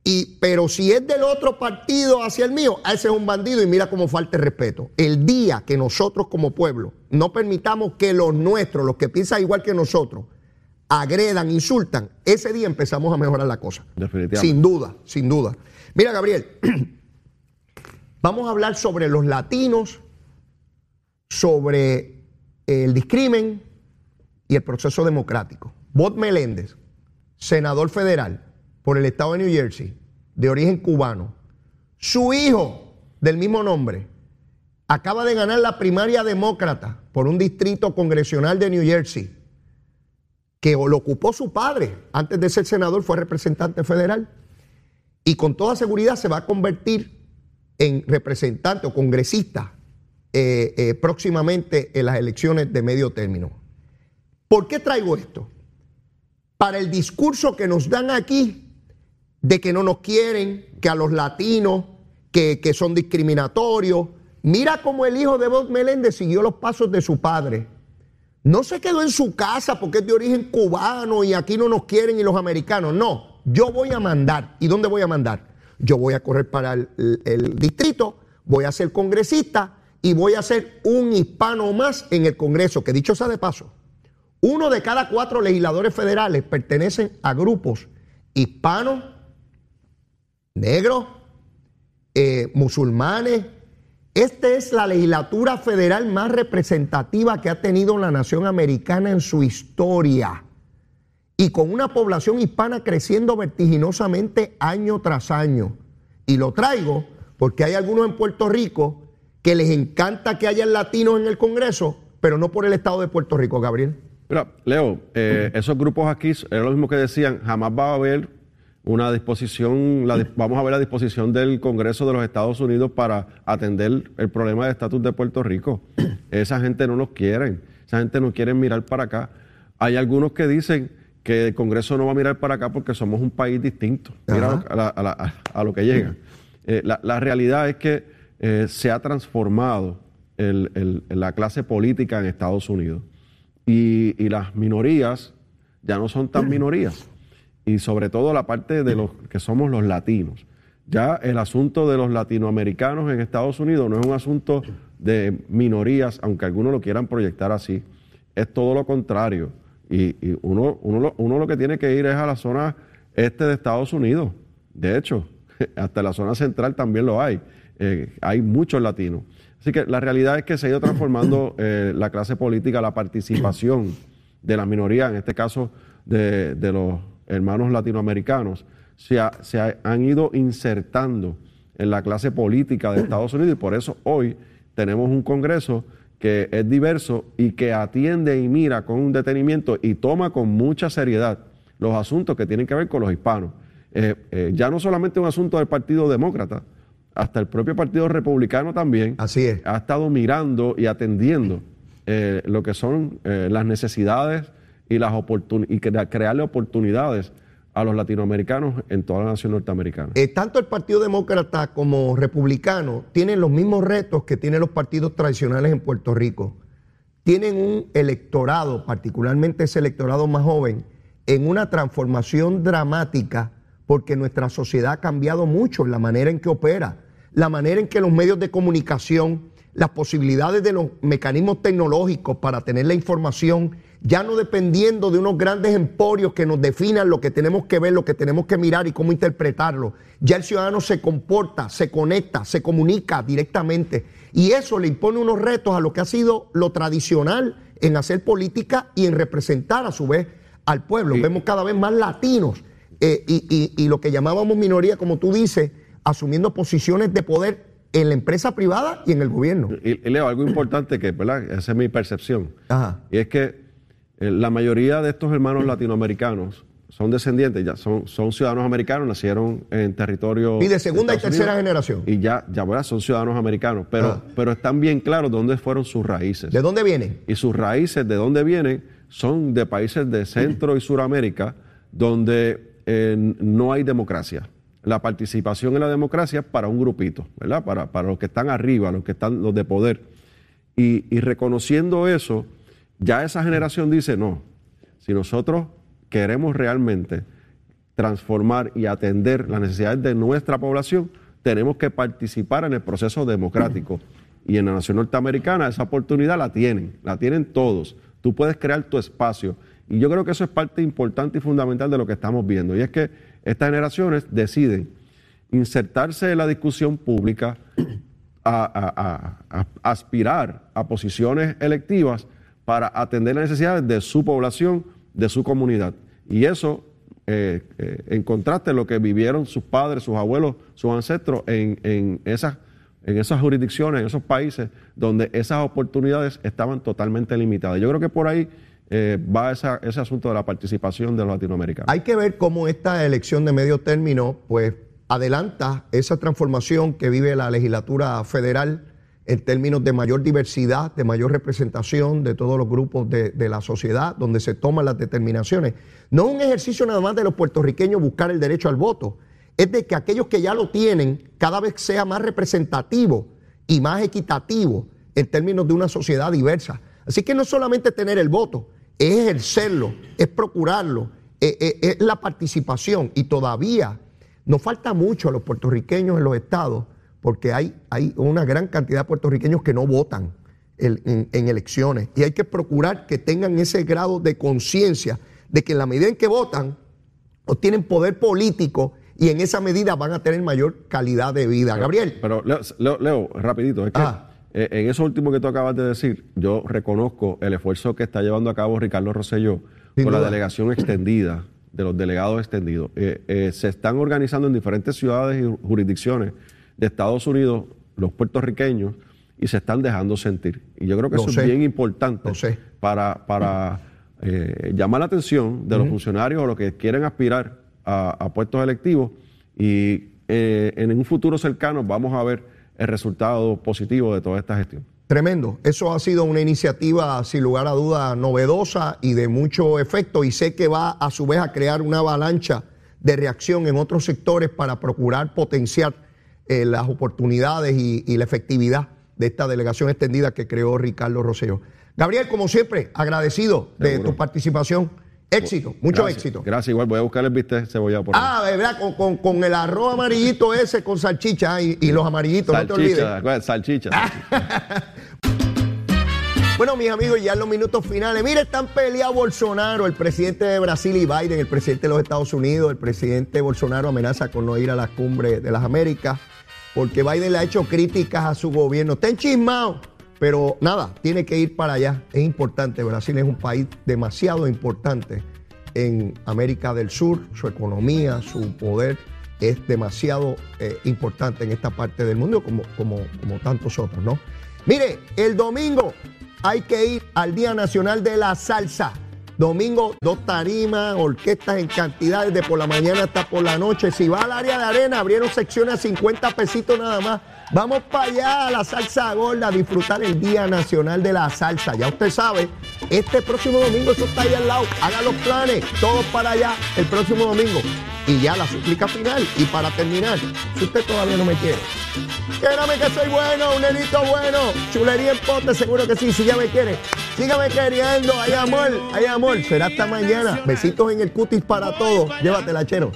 Y, pero si es del otro partido hacia el mío, ese es un bandido y mira cómo falta el respeto. El día que nosotros como pueblo no permitamos que los nuestros, los que piensan igual que nosotros, agredan, insultan, ese día empezamos a mejorar la cosa. Definitivamente. Sin duda, sin duda. Mira, Gabriel, [CLEARS THROAT] vamos a hablar sobre los latinos, sobre el discrimen y el proceso democrático. Bob Meléndez, senador federal por el estado de New Jersey, de origen cubano, su hijo del mismo nombre, acaba de ganar la primaria demócrata por un distrito congresional de New Jersey, que lo ocupó su padre. Antes de ser senador fue representante federal. Y con toda seguridad se va a convertir en representante o congresista eh, eh, próximamente en las elecciones de medio término. ¿Por qué traigo esto? Para el discurso que nos dan aquí de que no nos quieren, que a los latinos, que, son discriminatorios. Mira cómo el hijo de Bob Meléndez siguió los pasos de su padre. No se quedó en su casa porque es de origen cubano y aquí no nos quieren y los americanos. No, yo voy a mandar. ¿Y dónde voy a mandar? Yo voy a correr para el, el- el distrito, voy a ser congresista y voy a ser un hispano más en el Congreso, que dicho sea de paso, uno de cada cuatro legisladores federales pertenecen a grupos hispanos, negros, eh, musulmanes. Esta es la legislatura federal más representativa que ha tenido la nación americana en su historia. Y con una población hispana creciendo vertiginosamente año tras año. Y lo traigo porque hay algunos en Puerto Rico que les encanta que haya latinos en el Congreso, pero no por el Estado de Puerto Rico, Gabriel. Mira, Leo, eh, esos grupos aquí era lo mismo que decían, jamás va a haber una disposición, la vamos a ver la disposición del Congreso de los Estados Unidos para atender el problema de estatus de Puerto Rico. [CLEARS THROAT] Esa gente no nos quiere, esa gente no quiere mirar para acá. Hay algunos que dicen que el Congreso no va a mirar para acá porque somos un país distinto. Mira a, la- a la- a- a lo que llega. Eh, la, la realidad es que eh, se ha transformado el- el- la clase política en Estados Unidos y, y las minorías ya no son tan minorías. Y sobre todo la parte de los que somos los latinos. Ya el asunto de los latinoamericanos en Estados Unidos no es un asunto de minorías, aunque algunos lo quieran proyectar así. Es todo lo contrario. Y, y uno, uno, lo, uno lo que tiene que ir es a la zona este de Estados Unidos. De hecho, [LAUGHS] hasta la zona central también lo hay. Eh, hay muchos latinos. Así que la realidad es que se ha ido transformando [COUGHS] eh, la clase política, la participación de las minorías, en este caso de, de los hermanos latinoamericanos, se, ha- se ha- han ido insertando en la clase política de Estados Unidos y por eso hoy tenemos un Congreso que es diverso y que atiende y mira con un detenimiento y toma con mucha seriedad los asuntos que tienen que ver con los hispanos. Eh, eh, ya no solamente un asunto del Partido Demócrata, hasta el propio Partido Republicano también Así es. ha estado mirando y atendiendo eh, lo que son las necesidades y, las oportun- y crea- crearle oportunidades a los latinoamericanos en toda la nación norteamericana. Eh, tanto el Partido Demócrata como Republicano tienen los mismos retos que tienen los partidos tradicionales en Puerto Rico. Tienen un electorado, particularmente ese electorado más joven, en una transformación dramática porque nuestra sociedad ha cambiado mucho en la manera en que opera, la manera en que los medios de comunicación, las posibilidades de los mecanismos tecnológicos para tener la información, ya no dependiendo de unos grandes emporios que nos definan lo que tenemos que ver, lo que tenemos que mirar y cómo interpretarlo. Ya el ciudadano se comporta, se conecta, se comunica directamente. Y eso le impone unos retos a lo que ha sido lo tradicional en hacer política y en representar a su vez al pueblo. Vemos cada vez más latinos eh, y, y- y lo que llamábamos minoría, como tú dices, asumiendo posiciones de poder en la empresa privada y en el gobierno. Y, y Leo, algo importante que, ¿verdad? Esa es mi percepción. Ajá. Y es que la mayoría de estos hermanos latinoamericanos son descendientes, ya son, son ciudadanos americanos, nacieron en territorio. Y de segunda y tercera Unidos, generación. Y ya, ya ¿verdad? son ciudadanos americanos, pero, Ah. pero están bien claros dónde fueron sus raíces. ¿De dónde vienen? Y sus raíces, de dónde vienen, son de países de Centro y Suramérica, donde eh, no hay democracia. La participación en la democracia es para un grupito, ¿verdad? Para, para los que están arriba, los que están los de poder. Y, y reconociendo eso, ya esa generación dice, no, si nosotros queremos realmente transformar y atender las necesidades de nuestra población, tenemos que participar en el proceso democrático. Y en la nación norteamericana esa oportunidad la tienen, la tienen todos. Tú puedes crear tu espacio. Y yo creo que eso es parte importante y fundamental de lo que estamos viendo. Y es que estas generaciones deciden insertarse en la discusión pública, aspirar a posiciones electivas para atender las necesidades de su población, de su comunidad. Y eso, eh, eh, en contraste a lo que vivieron sus padres, sus abuelos, sus ancestros en, en esas, en esas jurisdicciones, en esos países donde esas oportunidades estaban totalmente limitadas. Yo creo que por ahí eh, va ese asunto de la participación de los latinoamericanos. Hay que ver cómo esta elección de medio término, pues, adelanta esa transformación que vive la legislatura federal en términos de mayor diversidad, de mayor representación de todos los grupos de, la sociedad, donde se toman las determinaciones. No es un ejercicio nada más de los puertorriqueños buscar el derecho al voto, es de que aquellos que ya lo tienen cada vez sea más representativo y más equitativo en términos de una sociedad diversa. Así que no solamente tener el voto, es ejercerlo, es procurarlo, es, es- es la participación y todavía nos falta mucho a los puertorriqueños en los estados porque hay, hay una gran cantidad de puertorriqueños que no votan el- en, en elecciones y hay que procurar que tengan ese grado de conciencia de que en la medida en que votan obtienen poder político y en esa medida van a tener mayor calidad de vida. Gabriel, Pero Leo, Leo, rapidito, es que Ah. eh, en eso último que tú acabas de decir, yo reconozco el esfuerzo que está llevando a cabo Ricardo Rosselló Sin con la delegación extendida, de los delegados extendidos. Eh, eh, se están organizando en diferentes ciudades y jurisdicciones de Estados Unidos los puertorriqueños y se están dejando sentir. Y yo creo que Lo eso sé. es bien importante sé. para, para eh, llamar la atención de los funcionarios o los que quieren aspirar a, a puestos electivos y eh, en un futuro cercano vamos a ver el resultado positivo de toda esta gestión. Tremendo. Eso ha sido una iniciativa, sin lugar a duda, novedosa y de mucho efecto. Y sé que va a su vez a crear una avalancha de reacción en otros sectores para procurar potenciar eh, las oportunidades y, y la efectividad de esta delegación extendida que creó Ricardo Rosselló. Gabriel, como siempre, agradecido de tu participación. Éxito, mucho Gracias. éxito. Gracias, igual voy a buscar el bistec cebollado por ahí. Ah, ¿verdad? Con, con- con el arroz amarillito ese con salchicha y, y los amarillitos, no te olvides. salchicha, salchicha. [LAUGHS] Bueno, mis amigos, ya en los minutos finales. Mire, están peleados Bolsonaro, el presidente de Brasil y Biden, el presidente de los Estados Unidos. El presidente Bolsonaro amenaza con no ir a la cumbre de las Américas porque Biden le ha hecho críticas a su gobierno. Está enchismado, pero nada, tiene que ir para allá. Es importante. Brasil es un país demasiado importante en América del Sur. Su economía, su poder es demasiado eh, importante en esta parte del mundo como, como, como tantos otros, ¿no? Mire, el domingo hay que ir al Día Nacional de la Salsa, Domingo, dos tarimas, orquestas en cantidades de por la mañana hasta por la noche. Si va al área de arena, abrieron secciones a 50 pesitos nada más. Vamos para allá a la salsa gorda a disfrutar el Día Nacional de la Salsa. Ya usted sabe, este próximo domingo eso está ahí al lado. Haga los planes, todos para allá el próximo domingo. Y ya la súplica final. Y para terminar, si usted todavía no me quiere, Quédame que soy bueno, un nenito bueno. Chulería en pote, seguro que sí. Si ya me quiere, sígame queriendo. Hay amor, hay amor. Será hasta mañana. Besitos en el cutis para todos. Llévatela, chero.